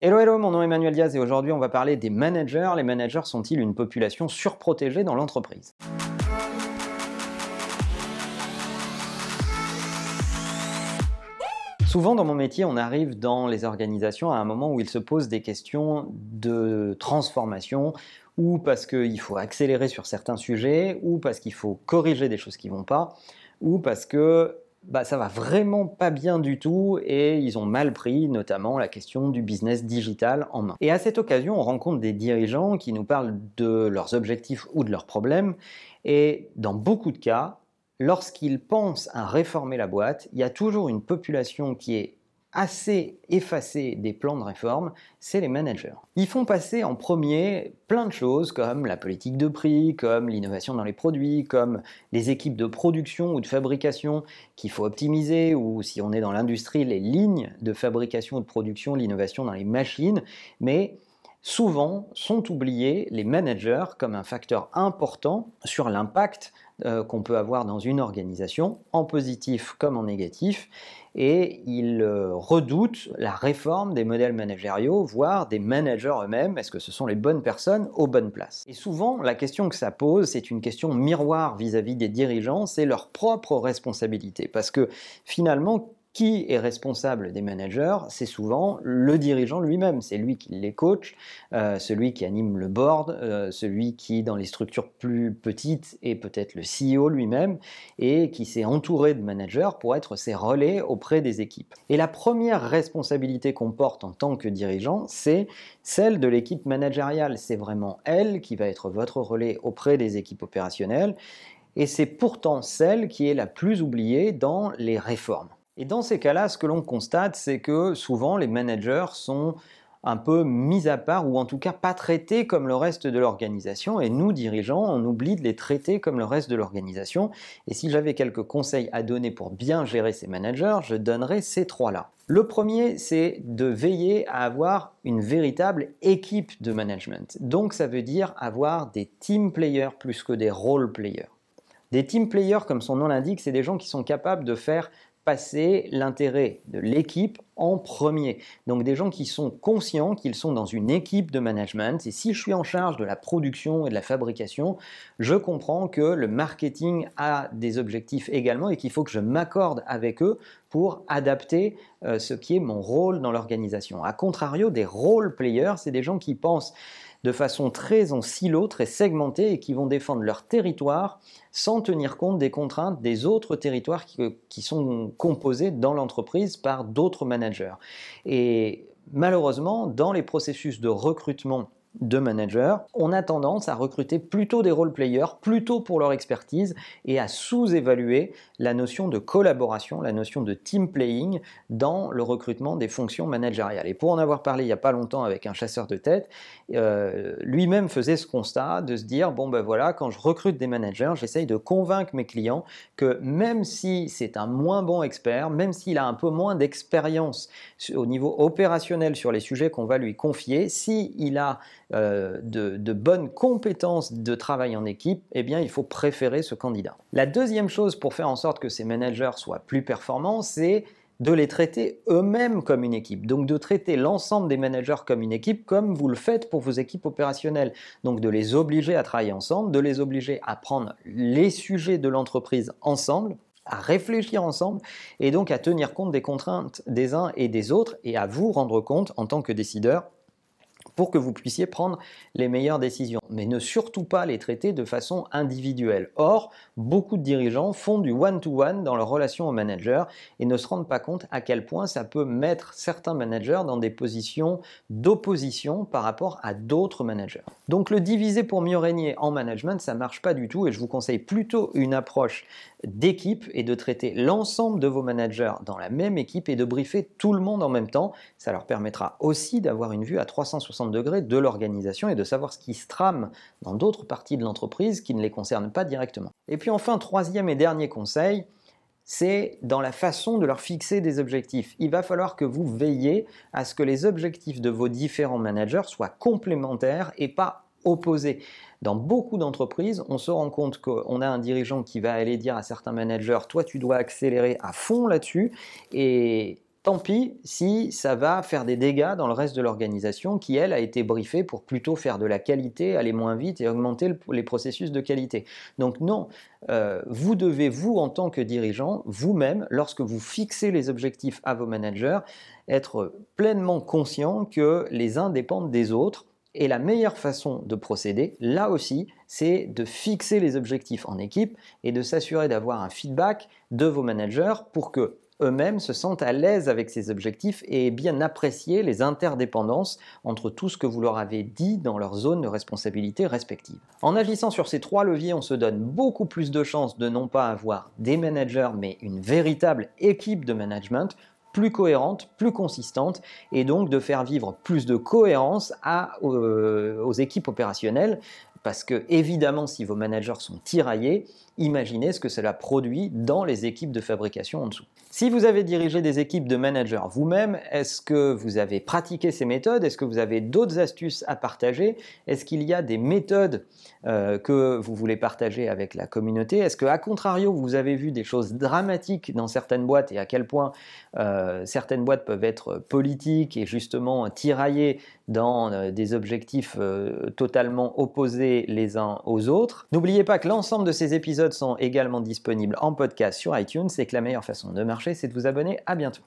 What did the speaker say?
Hello, hello, mon nom est Emmanuel Diaz et aujourd'hui on va parler des managers. Les managers sont-ils une population surprotégée dans l'entreprise? Souvent dans mon métier, on arrive dans les organisations à un moment où il se pose des questions de transformation, ou parce qu'il faut accélérer sur certains sujets, ou parce qu'il faut corriger des choses qui ne vont pas, ou parce que bah, ça va vraiment pas bien du tout et ils ont mal pris notamment la question du business digital en main. Et à cette occasion, on rencontre des dirigeants qui nous parlent de leurs objectifs ou de leurs problèmes et dans beaucoup de cas, lorsqu'ils pensent à réformer la boîte, il y a toujours une population qui est assez effacés des plans de réforme, c'est les managers. Ils font passer en premier plein de choses comme la politique de prix, comme l'innovation dans les produits, comme les équipes de production ou de fabrication qu'il faut optimiser, ou si on est dans l'industrie, les lignes de fabrication ou de production, l'innovation dans les machines, mais souvent sont oubliés les managers comme un facteur important sur l'impact euh, qu'on peut avoir dans une organisation, en positif comme en négatif, et ils euh, redoutent la réforme des modèles managériaux, voire des managers eux-mêmes. Est-ce que ce sont les bonnes personnes aux bonnes places? Et souvent, la question que ça pose, c'est une question miroir vis à -vis des dirigeants, c'est leur propre responsabilité. Parce que finalement, qui est responsable des managers C'est souvent le dirigeant lui-même. C'est lui qui les coach, euh, celui qui anime le board, euh, celui qui, dans les structures plus petites, est peut-être le CEO lui-même et qui s'est entouré de managers pour être ses relais auprès des équipes. Et la première responsabilité qu'on porte en tant que dirigeant, c'est celle de l'équipe managériale. C'est vraiment elle qui va être votre relais auprès des équipes opérationnelles et c'est pourtant celle qui est la plus oubliée dans les réformes. Et dans ces cas-là, ce que l'on constate, c'est que souvent les managers sont un peu mis à part ou en tout cas pas traités comme le reste de l'organisation et nous dirigeants on oublie de les traiter comme le reste de l'organisation et si j'avais quelques conseils à donner pour bien gérer ces managers je donnerais ces trois là. Le premier c'est de veiller à avoir une véritable équipe de management donc ça veut dire avoir des team players plus que des role players. Des team players, comme son nom l'indique, c'est des gens qui sont capables de faire passer l'intérêt de l'équipe en premier. Donc des gens qui sont conscients qu'ils sont dans une équipe de management et si je suis en charge de la production et de la fabrication, je comprends que le marketing a des objectifs également et qu'il faut que je m'accorde avec eux pour adapter euh, ce qui est mon rôle dans l'organisation. A contrario, des role players, c'est des gens qui pensent de façon très en silo, très segmentée et qui vont défendre leur territoire sans tenir compte des contraintes des autres territoires qui, sont composés dans l'entreprise par d'autres managers. Et malheureusement, dans les processus de recrutement de managers, on a tendance à recruter plutôt des role players, plutôt pour leur expertise, et à sous-évaluer la notion de collaboration, la notion de team playing dans le recrutement des fonctions managériales. Et pour en avoir parlé il n'y a pas longtemps avec un chasseur de tête, euh, lui-même faisait ce constat de se dire, bon ben voilà, quand je recrute des managers, j'essaye de convaincre mes clients que même si c'est un moins bon expert, même s'il a un peu moins d'expérience au niveau opérationnel sur les sujets qu'on va lui confier, s'il a euh, de, bonnes compétences de travail en équipe, eh bien, il faut préférer ce candidat. La deuxième chose pour faire en sorte que ces managers soient plus performants, c'est de les traiter eux-mêmes comme une équipe. Donc de traiter l'ensemble des managers comme une équipe, comme vous le faites pour vos équipes opérationnelles. Donc de les obliger à travailler ensemble, de les obliger à prendre les sujets de l'entreprise ensemble, à réfléchir ensemble et donc à tenir compte des contraintes des uns et des autres et à vous rendre compte en tant que décideur pour que vous puissiez prendre les meilleures décisions, mais ne surtout pas les traiter de façon individuelle. Or, beaucoup de dirigeants font du one-to-one dans leur relation au manager et ne se rendent pas compte à quel point ça peut mettre certains managers dans des positions d'opposition par rapport à d'autres managers. Donc le diviser pour mieux régner en management, ça marche pas du tout et je vous conseille plutôt une approche d'équipe et de traiter l'ensemble de vos managers dans la même équipe et de briefer tout le monde en même temps. Ça leur permettra aussi d'avoir une vue à 360 degrés de l'organisation et de savoir ce qui se trame dans d'autres parties de l'entreprise qui ne les concernent pas directement. Et puis enfin, troisième et dernier conseil, c'est dans la façon de leur fixer des objectifs. Il va falloir que vous veillez à ce que les objectifs de vos différents managers soient complémentaires et pas opposés. Dans beaucoup d'entreprises, on se rend compte qu'on a un dirigeant qui va aller dire à certains managers, toi tu dois accélérer à fond là-dessus, et Tant pis si ça va faire des dégâts dans le reste de l'organisation qui, elle, a été briefée pour plutôt faire de la qualité, aller moins vite et augmenter les processus de qualité. Donc non, euh, vous devez, vous, en tant que dirigeant, vous-même, lorsque vous fixez les objectifs à vos managers, être pleinement conscient que les uns dépendent des autres. Et la meilleure façon de procéder, là aussi, c'est de fixer les objectifs en équipe et de s'assurer d'avoir un feedback de vos managers pour que eux-mêmes se sentent à l'aise avec ces objectifs et bien apprécier les interdépendances entre tout ce que vous leur avez dit dans leur zone de responsabilité respective. En agissant sur ces trois leviers, on se donne beaucoup plus de chances de non pas avoir des managers, mais une véritable équipe de management plus cohérente, plus consistante, et donc de faire vivre plus de cohérence euh, aux équipes opérationnelles, parce que évidemment, si vos managers sont tiraillés, imaginez ce que cela produit dans les équipes de fabrication en dessous. Si vous avez dirigé des équipes de managers vous-même, est-ce que vous avez pratiqué ces méthodes? Est-ce que vous avez d'autres astuces à partager? Est-ce qu'il y a des méthodes euh, que vous voulez partager avec la communauté? Est-ce que, à contrario, vous avez vu des choses dramatiques dans certaines boîtes et à quel point euh, certaines boîtes peuvent être politiques et justement tiraillées dans euh, des objectifs totalement opposés les uns aux autres N'oubliez pas que l'ensemble de ces épisodes sont également disponibles en podcast sur iTunes et que la meilleure façon de marcher, c'est de vous abonner. À bientôt.